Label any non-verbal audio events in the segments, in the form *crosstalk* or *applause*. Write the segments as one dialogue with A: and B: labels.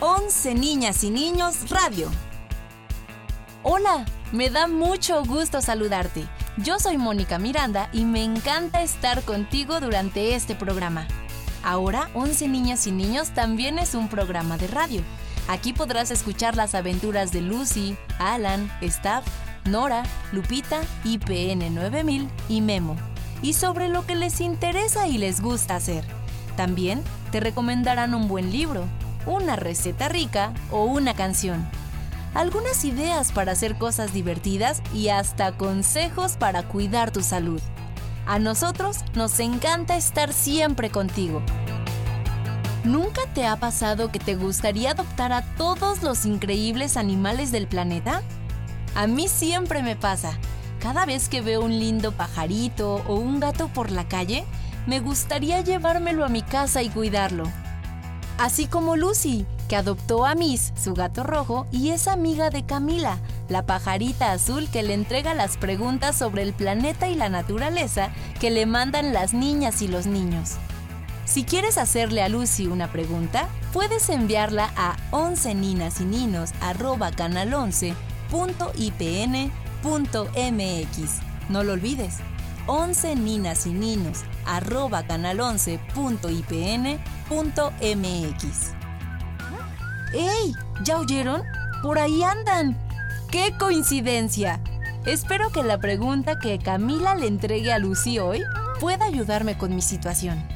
A: 11 Niñas y Niños Radio. Hola, me da mucho gusto saludarte. Yo soy Mónica Miranda y me encanta estar contigo durante este programa. Ahora, 11 Niñas y Niños también es un programa de radio. Aquí podrás escuchar las aventuras de Lucy, Alan, Staff, Nora, Lupita, IPN 9000 y Memo. Y sobre lo que les interesa y les gusta hacer. También te recomendarán un buen libro, una receta rica o una canción. Algunas ideas para hacer cosas divertidas y hasta consejos para cuidar tu salud. A nosotros nos encanta estar siempre contigo. ¿Nunca te ha pasado que te gustaría adoptar a todos los increíbles animales del planeta? A mí siempre me pasa. Cada vez que veo un lindo pajarito o un gato por la calle, me gustaría llevármelo a mi casa y cuidarlo. Así como Lucy, que adoptó a Miss, su gato rojo, y es amiga de Camila, la pajarita azul que le entrega las preguntas sobre el planeta y la naturaleza que le mandan las niñas y los niños. Si quieres hacerle a Lucy una pregunta, puedes enviarla a 11 ninas y ninos canal 11.ipn.mx. No lo olvides, 11 ninas y ninos canal 11.ipn.mx. ¡Ey! ¿Ya oyeron? Por ahí andan. ¡Qué coincidencia! Espero que la pregunta que Camila le entregue a Lucy hoy pueda ayudarme con mi situación.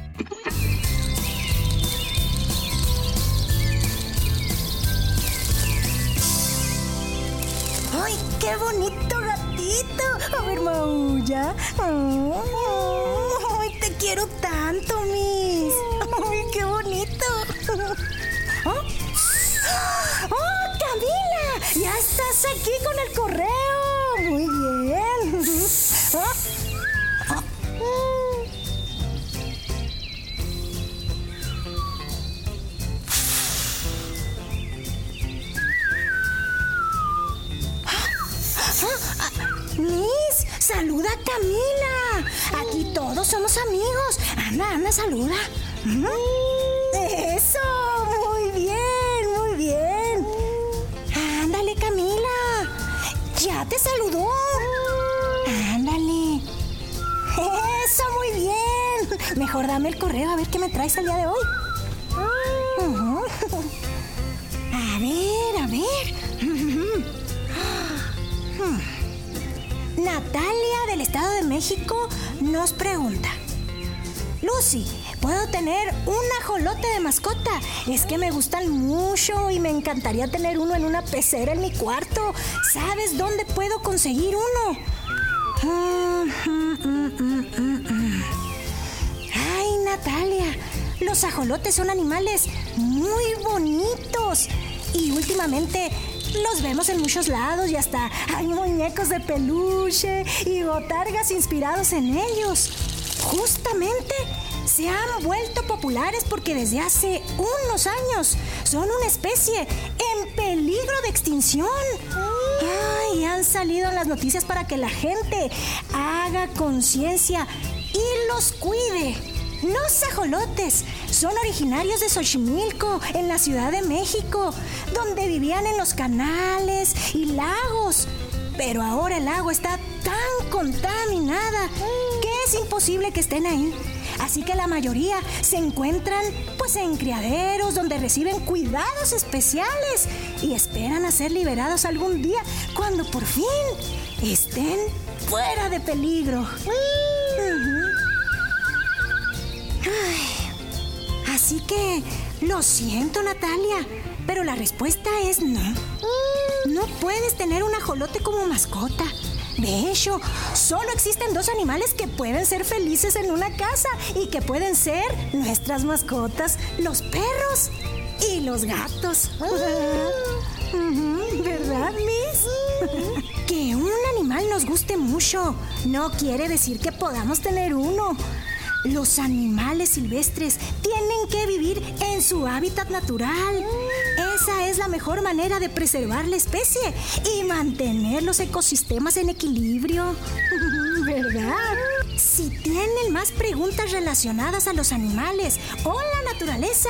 B: ¡Ay, qué bonito A ver, maulla. ¡Ay, te quiero tanto, Miss! ¡Ay, qué bonito! ¡Oh, Camila! ¡Ya estás aquí con el correo! ¡Muy bien! ¿Ah? Saluda a Camila. Aquí todos somos amigos. Anda, anda, saluda. Eso, muy bien, muy bien. Ándale, Camila. Ya te saludó. Ándale. Eso, muy bien. Mejor dame el correo a ver qué me traes el día de hoy. A ver, a ver. Natalia del Estado de México nos pregunta. Lucy, ¿puedo tener un ajolote de mascota? Es que me gustan mucho y me encantaría tener uno en una pecera en mi cuarto. ¿Sabes dónde puedo conseguir uno? Ay, Natalia, los ajolotes son animales muy bonitos y últimamente los vemos en muchos lados y hasta hay muñecos de peluche y botargas inspirados en ellos. Justamente se han vuelto populares porque desde hace unos años son una especie en peligro de extinción. Ay, han salido las noticias para que la gente haga conciencia y los cuide. Los ajolotes son originarios de Xochimilco, en la Ciudad de México, donde vivían en los canales y lagos. Pero ahora el agua está tan contaminada que es imposible que estén ahí. Así que la mayoría se encuentran pues en criaderos donde reciben cuidados especiales y esperan a ser liberados algún día cuando por fin estén fuera de peligro. Ujú. Ay, así que lo siento Natalia, pero la respuesta es no. No puedes tener un ajolote como mascota. De hecho, solo existen dos animales que pueden ser felices en una casa y que pueden ser nuestras mascotas, los perros y los gatos. *laughs* ¿Verdad, Miss? Que un animal nos guste mucho no quiere decir que podamos tener uno. Los animales silvestres tienen que vivir en su hábitat natural. Esa es la mejor manera de preservar la especie y mantener los ecosistemas en equilibrio. *laughs* ¿Verdad? Si tienen más preguntas relacionadas a los animales o la naturaleza,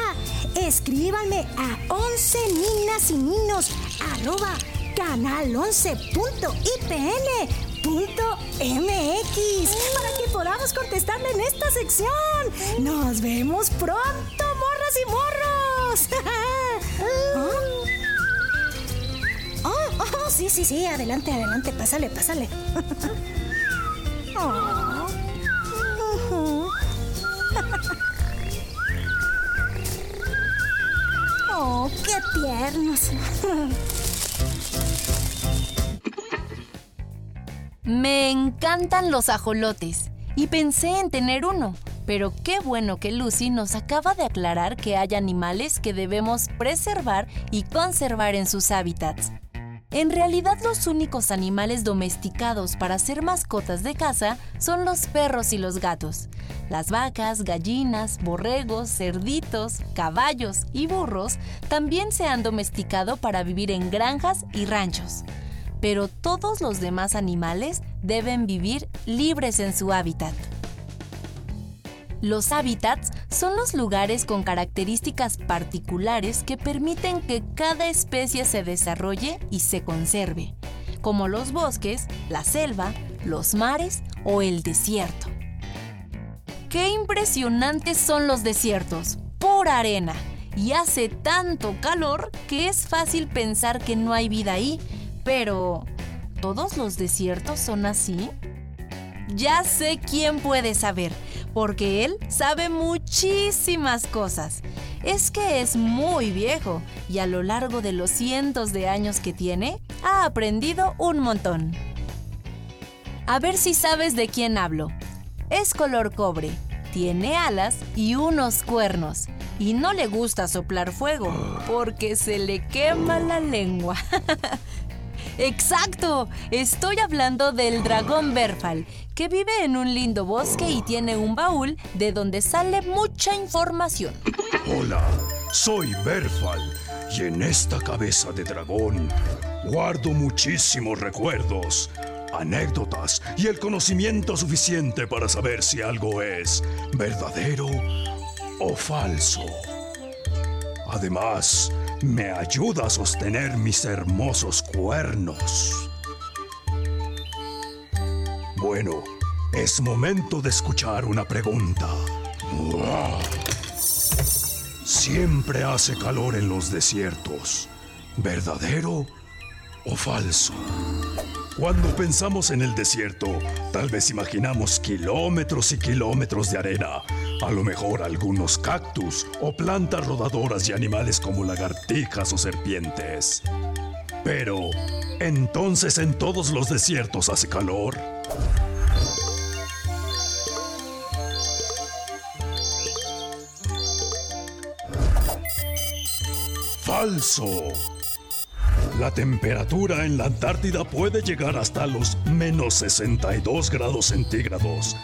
B: escríbanme a 11 ninas y ninos canal11.ipn.org. MX para que podamos contestarle en esta sección. Nos vemos pronto, morras y morros. ¿Oh? *laughs* Oh, sí, sí, sí, adelante, adelante, pásale, pásale. Oh. *laughs* *laughs* ¡Oh, qué tiernos!
A: Me encantan los ajolotes y pensé en tener uno, pero qué bueno que Lucy nos acaba de aclarar que hay animales que debemos preservar y conservar en sus hábitats. En realidad los únicos animales domesticados para ser mascotas de casa son los perros y los gatos. Las vacas, gallinas, borregos, cerditos, caballos y burros también se han domesticado para vivir en granjas y ranchos pero todos los demás animales deben vivir libres en su hábitat. Los hábitats son los lugares con características particulares que permiten que cada especie se desarrolle y se conserve, como los bosques, la selva, los mares o el desierto. ¡Qué impresionantes son los desiertos! ¡Por arena! Y hace tanto calor que es fácil pensar que no hay vida ahí pero, ¿todos los desiertos son así? Ya sé quién puede saber, porque él sabe muchísimas cosas. Es que es muy viejo y a lo largo de los cientos de años que tiene, ha aprendido un montón. A ver si sabes de quién hablo. Es color cobre, tiene alas y unos cuernos. Y no le gusta soplar fuego, porque se le quema la lengua. *laughs* Exacto, estoy hablando del dragón Berfal, que vive en un lindo bosque y tiene un baúl de donde sale mucha información.
C: Hola, soy Berfal y en esta cabeza de dragón guardo muchísimos recuerdos, anécdotas y el conocimiento suficiente para saber si algo es verdadero o falso. Además, me ayuda a sostener mis hermosos cuernos. Bueno, es momento de escuchar una pregunta. Siempre hace calor en los desiertos. ¿Verdadero o falso? Cuando pensamos en el desierto, tal vez imaginamos kilómetros y kilómetros de arena, a lo mejor algunos cactus o plantas rodadoras y animales como lagartijas o serpientes. Pero, ¿entonces en todos los desiertos hace calor? Falso. La temperatura en la Antártida puede llegar hasta los menos 62 grados centígrados,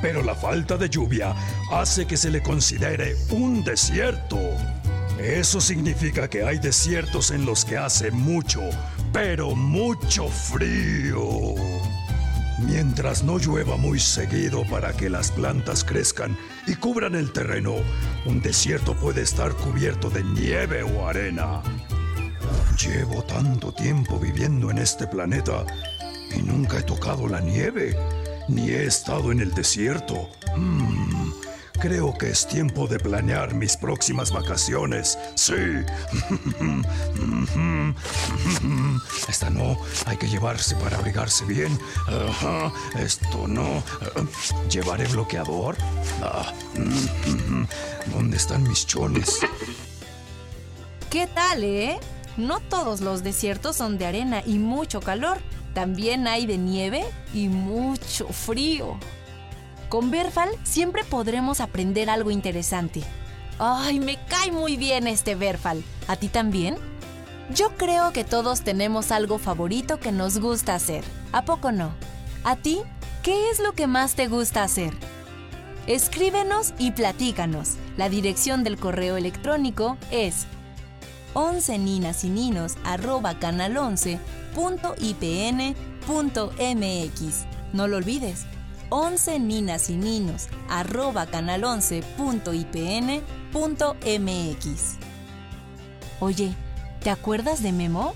C: pero la falta de lluvia hace que se le considere un desierto. Eso significa que hay desiertos en los que hace mucho, pero mucho frío. Mientras no llueva muy seguido para que las plantas crezcan y cubran el terreno, un desierto puede estar cubierto de nieve o arena. Llevo tanto tiempo viviendo en este planeta y nunca he tocado la nieve, ni he estado en el desierto. Mm, creo que es tiempo de planear mis próximas vacaciones. Sí. *laughs* Esta no, hay que llevarse para abrigarse bien. Esto no. ¿Llevaré bloqueador? Ah, ¿Dónde están mis chones?
A: ¿Qué tal, eh? No todos los desiertos son de arena y mucho calor. También hay de nieve y mucho frío. Con Berfal siempre podremos aprender algo interesante. ¡Ay, me cae muy bien este Berfal! ¿A ti también? Yo creo que todos tenemos algo favorito que nos gusta hacer. ¿A poco no? ¿A ti? ¿Qué es lo que más te gusta hacer? Escríbenos y platícanos. La dirección del correo electrónico es 11 ninas y ninos arroba canal11.ipn.mx. No lo olvides, 11 ninas y niños arroba canal11.ipn.mx. Oye, ¿te acuerdas de Memo?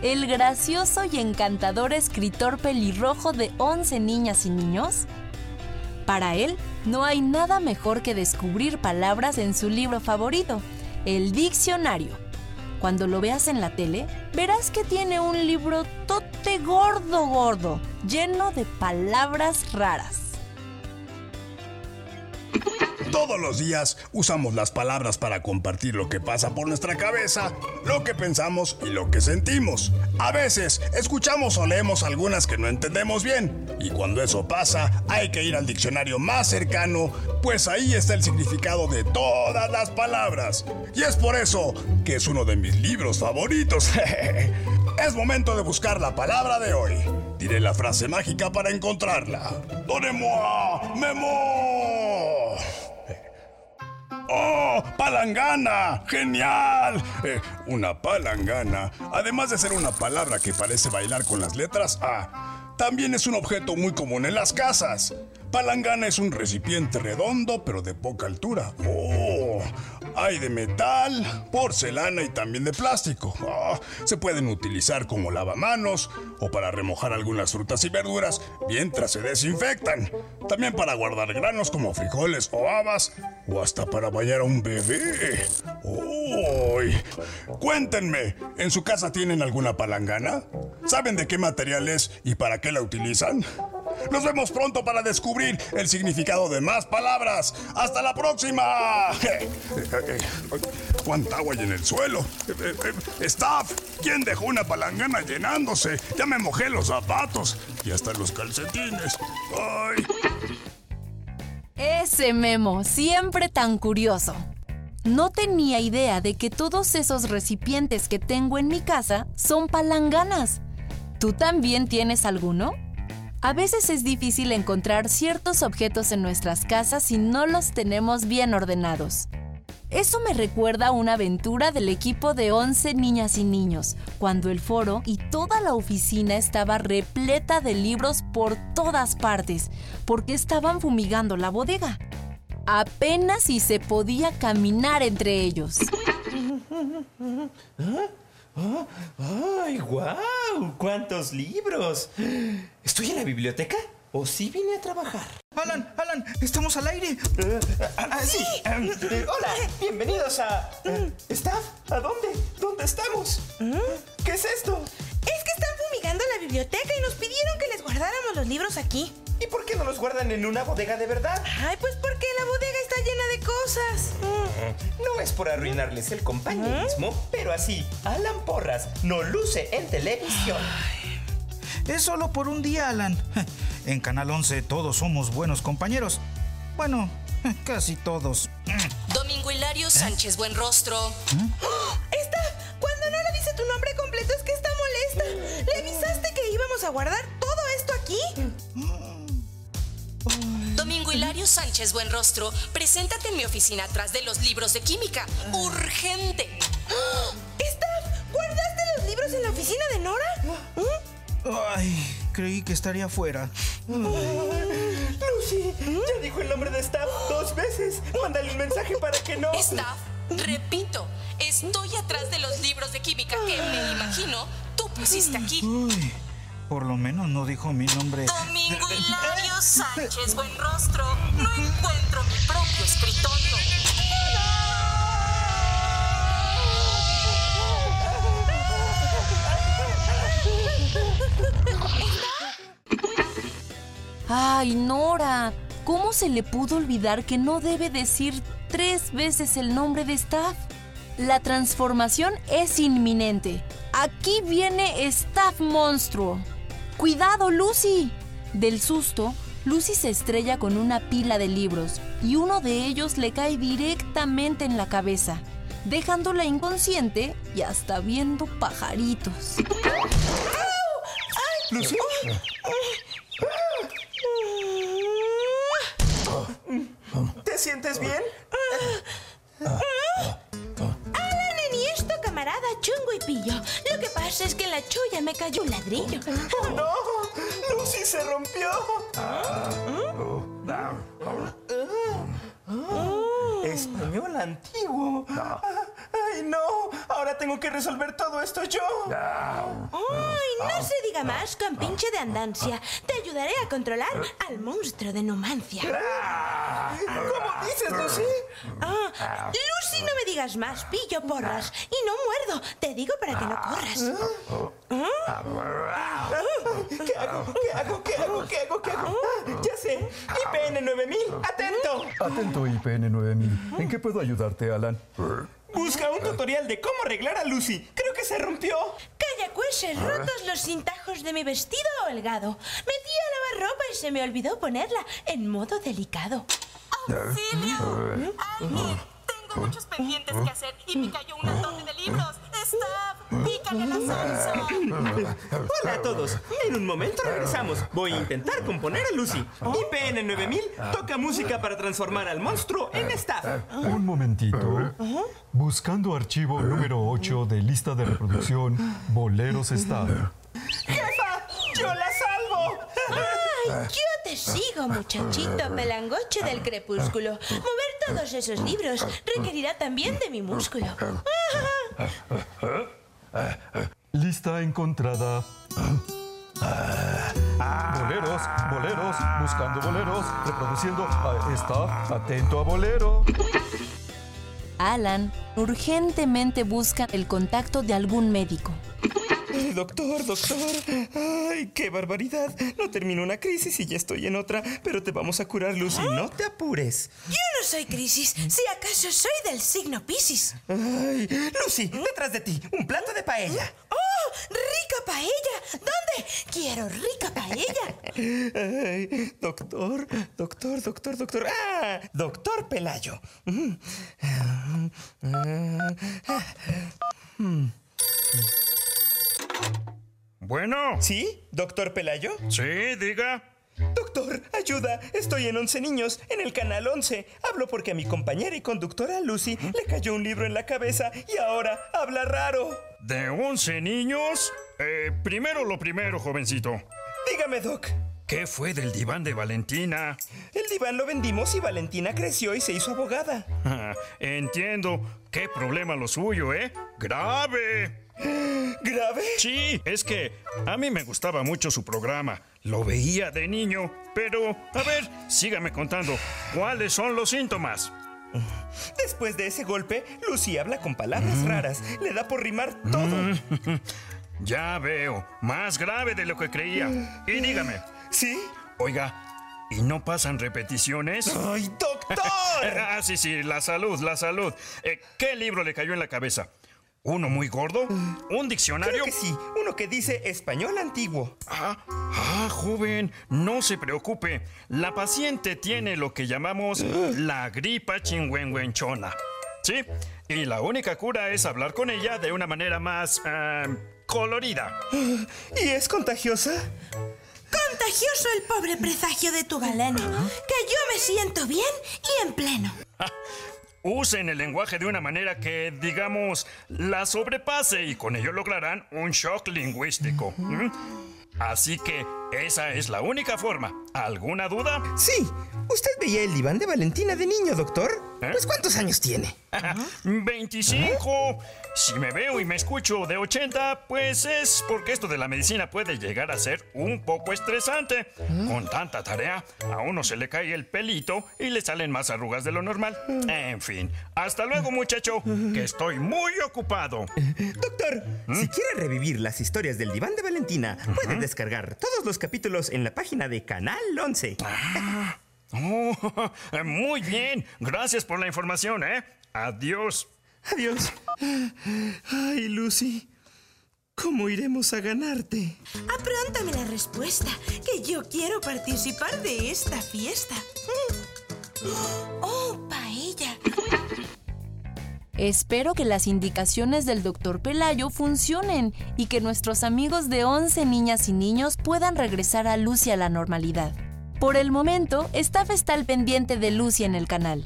A: El gracioso y encantador escritor pelirrojo de 11 niñas y niños. Para él, no hay nada mejor que descubrir palabras en su libro favorito, el diccionario. Cuando lo veas en la tele, verás que tiene un libro tote gordo gordo, lleno de palabras raras.
D: Todos los días usamos las palabras para compartir lo que pasa por nuestra cabeza, lo que pensamos y lo que sentimos. A veces escuchamos o leemos algunas que no entendemos bien y cuando eso pasa hay que ir al diccionario más cercano, pues ahí está el significado de todas las palabras. Y es por eso que es uno de mis libros favoritos. *laughs* es momento de buscar la palabra de hoy. Diré la frase mágica para encontrarla. ¡Donnez-moi! ¡Memo! ¡Oh! ¡Palangana! ¡Genial! Eh, una palangana, además de ser una palabra que parece bailar con las letras A, también es un objeto muy común en las casas. Palangana es un recipiente redondo pero de poca altura. ¡Oh! Hay de metal, porcelana y también de plástico. Oh, se pueden utilizar como lavamanos o para remojar algunas frutas y verduras mientras se desinfectan. También para guardar granos como frijoles o habas o hasta para bañar a un bebé. ¡Uy! Cuéntenme, ¿en su casa tienen alguna palangana? ¿Saben de qué material es y para qué la utilizan? Nos vemos pronto para descubrir el significado de más palabras. ¡Hasta la próxima! *laughs* ¿Cuánta agua hay en el suelo? Staff, ¿quién dejó una palangana llenándose? Ya me mojé los zapatos y hasta los calcetines. ¡Ay!
A: Ese Memo, siempre tan curioso. No tenía idea de que todos esos recipientes que tengo en mi casa son palanganas. ¿Tú también tienes alguno? A veces es difícil encontrar ciertos objetos en nuestras casas si no los tenemos bien ordenados. Eso me recuerda a una aventura del equipo de 11 niñas y niños, cuando el foro y toda la oficina estaba repleta de libros por todas partes, porque estaban fumigando la bodega. Apenas si se podía caminar entre ellos. *laughs*
E: ¡Ay, guau! ¡Cuántos libros! ¿Estoy en la biblioteca? ¿O sí vine a trabajar?
F: Alan, Alan, estamos al aire.
E: Ah, ah, sí. Eh, hola, bienvenidos a. eh, ¿Staff? ¿A dónde? ¿Dónde estamos? ¿Qué es esto?
G: Es que están fumigando la biblioteca y nos pidieron que les guardáramos los libros aquí.
E: ¿Y por qué no los guardan en una bodega de verdad?
G: Ay, pues porque la bodega está llena de cosas.
E: No es por arruinarles el compañerismo, pero así, Alan Porras no luce en televisión.
F: Es solo por un día, Alan. En Canal 11 todos somos buenos compañeros. Bueno, casi todos.
H: Domingo Hilario Sánchez Buenrostro.
G: Esta, cuando no le dice tu nombre completo es que está molesta. ¿Le avisaste que íbamos a guardar todo esto aquí?
H: Domingo Hilario Sánchez Buenrostro, preséntate en mi oficina atrás de los libros de química. ¡Urgente! *gasps*
G: Esta, ¿guardaste los libros en la oficina de Nora?
F: Ay, creí que estaría fuera.
E: Lucy, ya dijo el nombre de Staff dos veces. Mándale un mensaje para que no.
H: Staff, repito, estoy atrás de los libros de química que me imagino tú pusiste aquí.
F: Uy, por lo menos no dijo mi nombre.
H: Domingo Hilario Sánchez Buenrostro, no encuentro mi propio escritorio.
A: Ay, Nora, ¿cómo se le pudo olvidar que no debe decir tres veces el nombre de Staff? La transformación es inminente. Aquí viene Staff Monstruo. ¡Cuidado, Lucy! Del susto, Lucy se estrella con una pila de libros y uno de ellos le cae directamente en la cabeza, dejándola inconsciente y hasta viendo pajaritos.
E: Lucy. ¿Te sientes bien?
G: Ya me cayó un ladrillo.
E: ¡Oh, no! ¡Lucy se rompió! Español antiguo. ¡Ay, no! Ahora tengo que resolver todo esto yo.
G: ¡Ay, no se diga más, con pinche de andancia! Te ayudaré a controlar al monstruo de Numancia.
E: ¿Cómo dices, Lucy?
G: Ah, Lucy, no me digas más, pillo porras. Y no muerdo, te digo para que no corras.
E: ¿Qué hago? ¿Qué hago? ¿Qué hago? ¿Qué hago? ¿Qué hago? Ah, ya sé. IPN 9000, atento.
C: Atento IPN 9000. ¿En qué puedo ayudarte, Alan?
E: Busca un tutorial de cómo arreglar a Lucy. Creo que se rompió.
G: Calla, cueses, rotos los cintajos de mi vestido holgado. Metí a lavar ropa y se me olvidó ponerla en modo delicado.
H: ¡Auxilio! ¡Alguien! Tengo muchos pendientes que hacer y me cayó un montón de libros. ¡Staff! ¡Pícale al ascenso! *laughs*
E: Hola a todos. En un momento regresamos. Voy a intentar componer a Lucy. IPN 9000 toca música para transformar al monstruo en staff.
C: Un momentito. Buscando archivo número 8 de lista de reproducción Boleros Star.
E: ¡Jefa! ¡Yo la salvo!
G: ¡Ay, yo te sigo, muchachito pelangoche del crepúsculo! Mover todos esos libros requerirá también de mi músculo. *laughs*
C: Lista encontrada. Boleros, boleros, buscando boleros, reproduciendo. Está atento a bolero.
A: Alan urgentemente busca el contacto de algún médico.
E: Doctor, doctor. Ay, qué barbaridad. No termino una crisis y ya estoy en otra, pero te vamos a curar, Lucy. No te apures.
G: Yo no soy crisis, si acaso soy del signo Piscis.
E: Ay, Lucy, detrás de ti, un plato de paella.
G: ¡Oh! ¡Rica paella! ¿Dónde? Quiero rica paella.
E: Ay, doctor, doctor, doctor, doctor. ¡Ah! Doctor Pelayo. Mm.
I: Bueno,
E: ¿Sí, doctor Pelayo?
I: sí, diga.
E: Doctor, ayuda. Estoy en 11 niños, en el canal 11. Hablo porque a mi compañera y conductora Lucy le cayó un libro en la cabeza y ahora habla raro.
I: ¿De 11 niños? Eh, primero lo primero, jovencito.
E: Dígame, Doc.
I: ¿Qué fue del diván de Valentina?
E: El diván lo vendimos y Valentina creció y se hizo abogada. *laughs*
I: Entiendo. ¿Qué problema lo suyo, eh? ¡Grave!
E: ¿Grave?
I: Sí, es que a mí me gustaba mucho su programa. Lo veía de niño. Pero, a ver, sígame contando. ¿Cuáles son los síntomas?
E: Después de ese golpe, Lucy habla con palabras raras. Le da por rimar todo. *laughs*
I: Ya veo. Más grave de lo que creía. Y dígame.
E: ¿Sí?
I: Oiga, ¿y no pasan repeticiones?
E: ¡Ay, doctor! *laughs*
I: Ah, sí, sí, la salud, la salud. Eh, ¿Qué libro le cayó en la cabeza? ¿Uno muy gordo? ¿Un diccionario?
E: Creo que sí. Uno que dice español antiguo.
I: Ah, ah, joven, no se preocupe. La paciente tiene lo que llamamos *gasps* la gripa chingüengüenchona. ¿Sí? Y la única cura es hablar con ella de una manera más ah, colorida. *gasps*
E: ¿Y es contagiosa?
G: Contagioso el pobre presagio de tu galeno, que yo me siento bien y en pleno. *laughs*
I: Usen el lenguaje de una manera que, digamos, la sobrepase y con ello lograrán un shock lingüístico. Así que esa es la única forma. ¿Alguna duda?
E: Sí. ¿Usted veía el diván de Valentina de niño, doctor?
I: ¿Eh?
E: Pues ¿cuántos años tiene?
I: 25. Si me veo y me escucho de 80, pues es porque esto de la medicina puede llegar a ser un poco estresante. Con tanta tarea, a uno se le cae el pelito y le salen más arrugas de lo normal. En fin, hasta luego muchacho, que estoy muy ocupado. *laughs*
E: Doctor, si quiere revivir las historias del diván de Valentina, puede descargar todos los capítulos en la página de Canal 11.
I: Oh, *laughs* muy bien, gracias por la información, ¿eh? Adiós.
E: Adiós. Ay, Lucy. ¿Cómo iremos a ganarte?
G: Apróntame la respuesta, que yo quiero participar de esta fiesta. Mm. ¡Oh!
A: Espero que las indicaciones del doctor Pelayo funcionen y que nuestros amigos de 11 niñas y niños puedan regresar a Lucy a la normalidad. Por el momento, Staff está al pendiente de Lucy en el canal.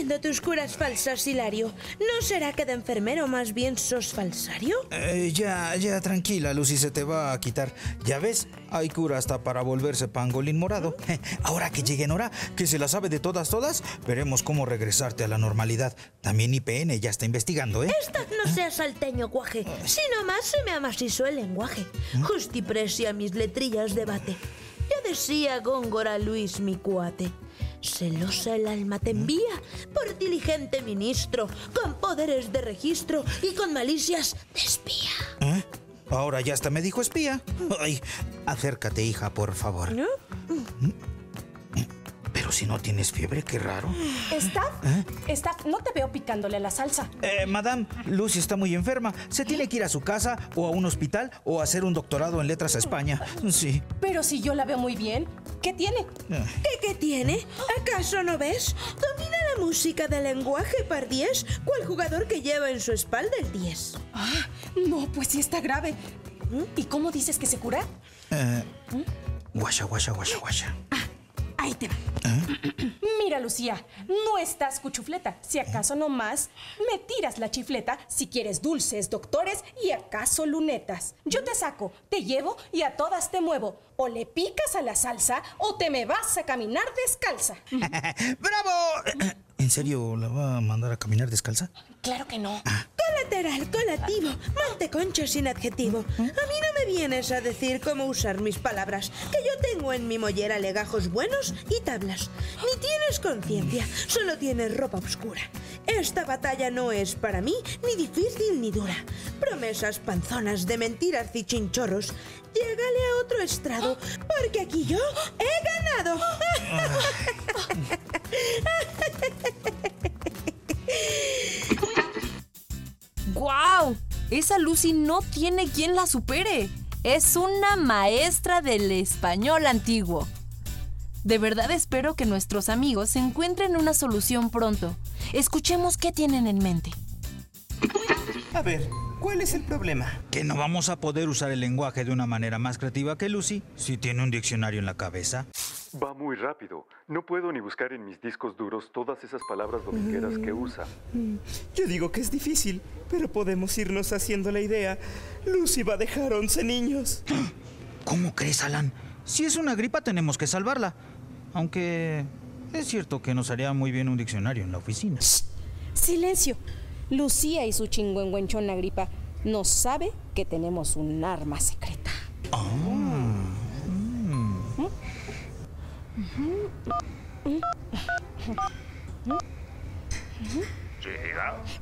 G: No entiendo tus curas falsas, Hilario. ¿No será que de enfermero más bien sos falsario?
F: Eh, ya, ya, tranquila, Lucy, se te va a quitar. Ya ves, hay cura hasta para volverse pangolín morado. Ahora que llegue Nora, que se la sabe de todas, todas, veremos cómo regresarte a la normalidad. También IPN ya está investigando, ¿eh?
G: Esta no sea salteño guaje, si nomás se me amasizó el lenguaje. Justiprecia mis letrillas debate. Ya decía Góngora Luis mi cuate. Celosa el alma te envía por diligente ministro, con poderes de registro y con malicias de espía.
F: ¿Eh? Ahora ya hasta me dijo espía. Ay, acércate, hija, por favor.
G: ¿No?
F: Pero si no tienes fiebre, qué raro.
J: ¿Staff?
F: ¿Eh?
J: Staff, no te veo picándole la salsa.
F: Eh, madame, Lucy está muy enferma. Se tiene que ir a su casa o a un hospital o hacer un doctorado en letras a España. Sí.
J: Pero si yo la veo muy bien, ¿qué tiene?
G: ¿Qué, qué tiene? ¿Acaso no ves? Domina la música del lenguaje par 10, cual jugador que lleva en su espalda el 10.
J: Ah, no, pues sí está grave. ¿Y cómo dices que se cura?
F: Eh, guasha, guasha, guasha, guasha.
J: Ahí te va. Mira, Lucía, no estás cuchufleta. Si acaso nomás me tiras la chifleta si quieres dulces, doctores y acaso lunetas. Yo te saco, te llevo y a todas te muevo. O le picas a la salsa o te me vas a caminar descalza. *laughs*
F: ¡Bravo! ¿En serio la va a mandar a caminar descalza?
J: Claro que no.
G: Colateral, colativo, manteconcho sin adjetivo. A mí no me vienes a decir cómo usar mis palabras, que yo tengo en mi mollera legajos buenos y tablas. Ni tienes conciencia, solo tienes ropa oscura. Esta batalla no es para mí ni difícil ni dura. Promesas panzonas de mentiras y chinchorros. Llégale a otro estrado, porque aquí yo he ganado.
A: Esa Lucy no tiene quien la supere. Es una maestra del español antiguo. De verdad espero que nuestros amigos encuentren una solución pronto. Escuchemos qué tienen en mente.
E: A ver, ¿cuál es el problema?
F: Que no vamos a poder usar el lenguaje de una manera más creativa que Lucy si tiene un diccionario en la cabeza.
K: Va muy rápido. No puedo ni buscar en mis discos duros todas esas palabras domingueras que usa.
E: Yo digo que es difícil, pero podemos irnos haciendo la idea. Lucy va a dejar 11 niños. *gasps*
F: ¿Cómo crees, Alan? Si es una gripa, tenemos que salvarla. Aunque es cierto que nos haría muy bien un diccionario en la oficina.
J: Silencio. Lucía y su chingüengüenchona gripa no sabe que tenemos un arma secreta.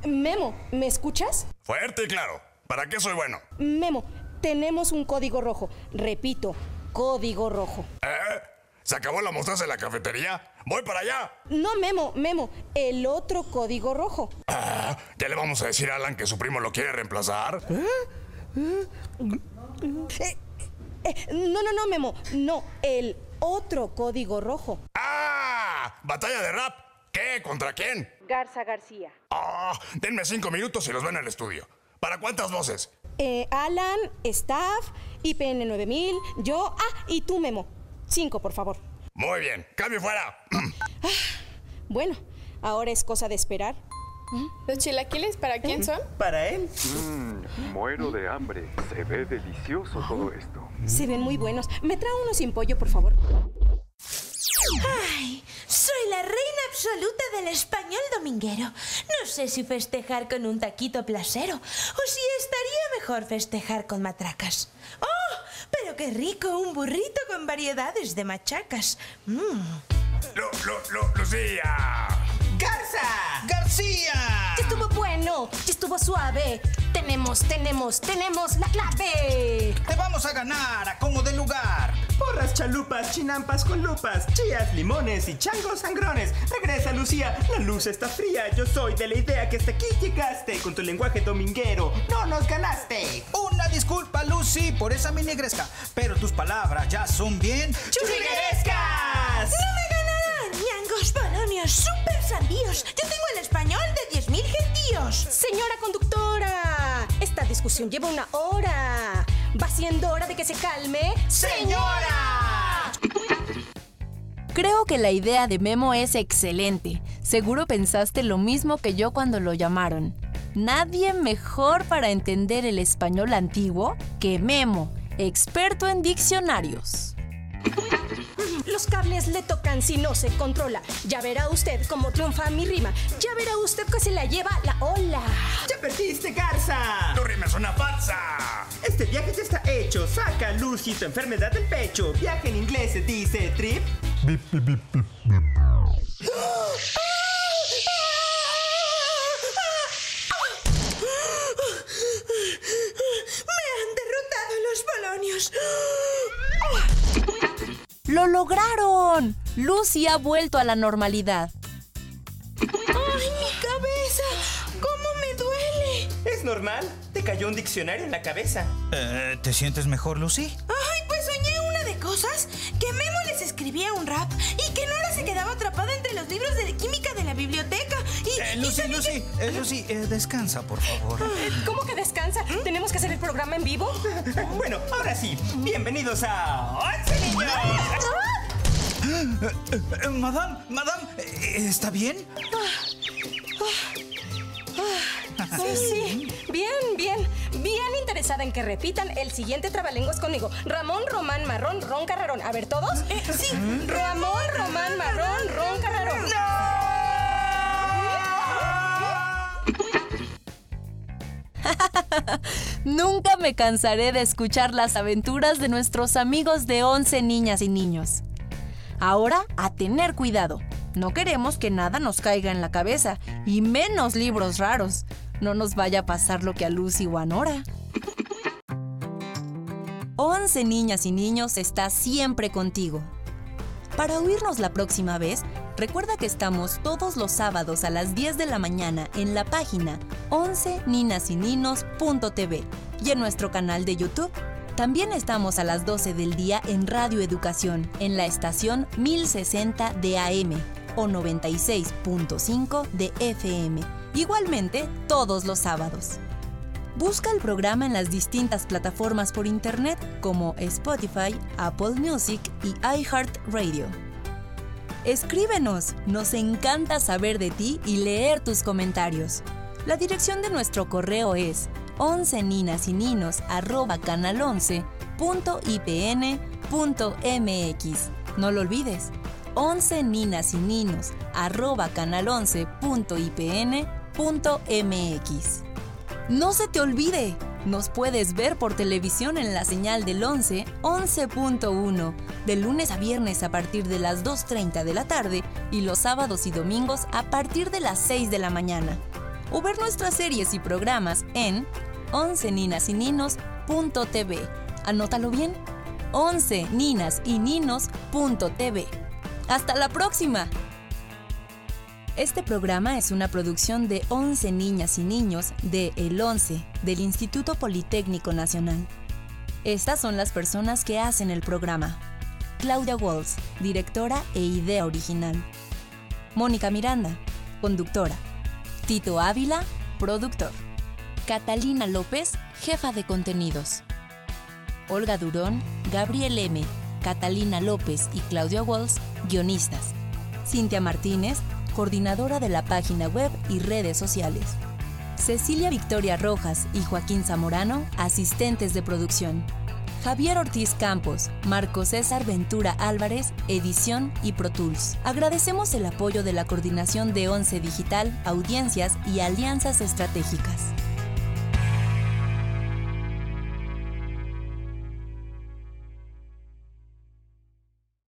J: Memo, ¿me escuchas?
D: Fuerte y claro. ¿Para qué soy bueno?
J: Memo, tenemos un código rojo. Repito, código rojo.
D: ¿Eh? ¿Se acabó la mostaza en la cafetería? ¡Voy para allá!
J: No, Memo, Memo, el otro código rojo.
D: Ah, ¿Ya le vamos a decir a Alan que su primo lo quiere reemplazar?
J: Eh, eh, no, no, no, Memo, no, el otro código rojo.
D: ¡Ah! ¿Batalla de rap? ¿Qué? ¿Contra quién?
J: Garza García.
D: Ah, denme cinco minutos y los ven en el estudio. ¿Para cuántas voces?
J: Eh, Alan, Staff, IPN 9000, yo, ah, y tú, Memo. Cinco, por favor.
D: Muy bien, cambio fuera. *clears throat*
J: Bueno, ahora es cosa de esperar.
L: ¿Los chilaquiles para quién son?
E: Para él.
K: Mmm, muero de hambre. Se ve delicioso todo esto.
J: Se ven muy buenos. Me trae uno sin pollo, por favor.
G: ¡Ay! Soy la reina absoluta del español dominguero. No sé si festejar con un taquito placero o si estaría mejor festejar con matracas. ¡Oh! Pero qué rico un burrito con variedades de machacas. Mm.
D: Lu, Lu, Lu, Lucía.
E: ¡Garza!
F: ¡García!
J: Bueno, ya estuvo suave. Tenemos, tenemos, tenemos la clave.
F: Te vamos a ganar a como de lugar.
E: Porras, chalupas, chinampas con lupas, chías, limones y changos sangrones. Regresa, Lucía. La luz está fría. Yo soy de la idea que hasta aquí llegaste. Con tu lenguaje dominguero, no nos ganaste.
F: Una disculpa, Lucy, por esa mini gresca. Pero tus palabras ya son bien.
E: ¡Churriguerescas!
G: ¡No me ganarán! ¡Ñangos, bolonios, super sandíos! Yo tengo
J: Señora conductora, esta discusión lleva una hora. Va siendo hora de que se calme.
E: ¡Señora!
A: Creo que la idea de Memo es excelente. Seguro pensaste lo mismo que yo cuando lo llamaron. Nadie mejor para entender el español antiguo que Memo, experto en diccionarios.
J: Los cables le tocan si no se controla. Ya verá usted cómo triunfa mi rima. Ya verá usted que se la lleva la ola.
E: ¡Ya perdiste, Garza!
I: ¡Tu rima es una farsa!
E: Este viaje ya está hecho. Saca, Lucy, tu enfermedad del pecho. Viaje en inglés se dice trip.
G: Me
A: ¡Lo lograron! Lucy ha vuelto a la normalidad.
G: ¡Ay, mi cabeza! ¿Cómo me duele?
E: Es normal. Te cayó un diccionario en la cabeza.
F: Eh, ¿Te sientes mejor, Lucy?
G: Ay, pues soñé una de cosas que Memo les escribía un rap y que Nora se quedaba atrapada entre los libros de química de la biblioteca.
F: Eh, Lucy, Lucy, eh, Lucy, eh, descansa, por favor. *gasps*
J: ¿Cómo que descansa? ¿Tenemos que hacer el programa en vivo? *laughs*
E: Bueno, ahora sí. Bienvenidos a... ¡Once niños!
F: Eh, *gasps* madame, madame, ¿está bien?
J: Sí, sí. Bien, bien. Bien interesada en que repitan el siguiente trabalenguas conmigo. Ramón, Román, Marrón, Ron, Carrerón. A ver, ¿todos? sí. Ramón, Román, Marrón, Ron, Carrerón.
A: Nunca me cansaré de escuchar las aventuras de nuestros amigos de 11 niñas y niños. Ahora, a tener cuidado. No queremos que nada nos caiga en la cabeza, y menos libros raros. No nos vaya a pasar lo que a Lucy o a Nora. 11 niñas y niños está siempre contigo. Para oírnos la próxima vez, recuerda que estamos todos los sábados a las 10 de la mañana en la página 11ninasininos.tv y en nuestro canal de YouTube. También estamos a las 12 del día en Radio Educación, en la estación 1060 de AM o 96.5 de FM. Igualmente, todos los sábados. Busca el programa en las distintas plataformas por internet como Spotify, Apple Music y iHeartRadio. Escríbenos, nos encanta saber de ti y leer tus comentarios. La dirección de nuestro correo es 11 ninas y ninos canal 11.ipn.mx. No lo olvides, 11 ninas y ninos canal 11.ipn.mx. No se te olvide, nos puedes ver por televisión en la señal del 11, 11.1, de lunes a viernes a partir de las 2.30 de la tarde y los sábados y domingos a partir de las 6 de la mañana. O ver nuestras series y programas en 11ninasininos.tv. Anótalo bien, 11ninasininos.tv. ¡Hasta la próxima! Este programa es una producción de 11 niñas y niños de El 11 del Instituto Politécnico Nacional. Estas son las personas que hacen el programa. Claudia Walls, directora e idea original. Mónica Miranda, conductora. Tito Ávila, productor. Catalina López, jefa de contenidos. Olga Durón, Gabriel M., Catalina López y Claudia Walls, guionistas. Cintia Martínez, coordinadora de la página web y redes sociales. Cecilia Victoria Rojas y Joaquín Zamorano, asistentes de producción. Javier Ortiz Campos, Marco César Ventura Álvarez, edición y Pro Tools. Agradecemos el apoyo de la coordinación de Once Digital, audiencias y alianzas estratégicas.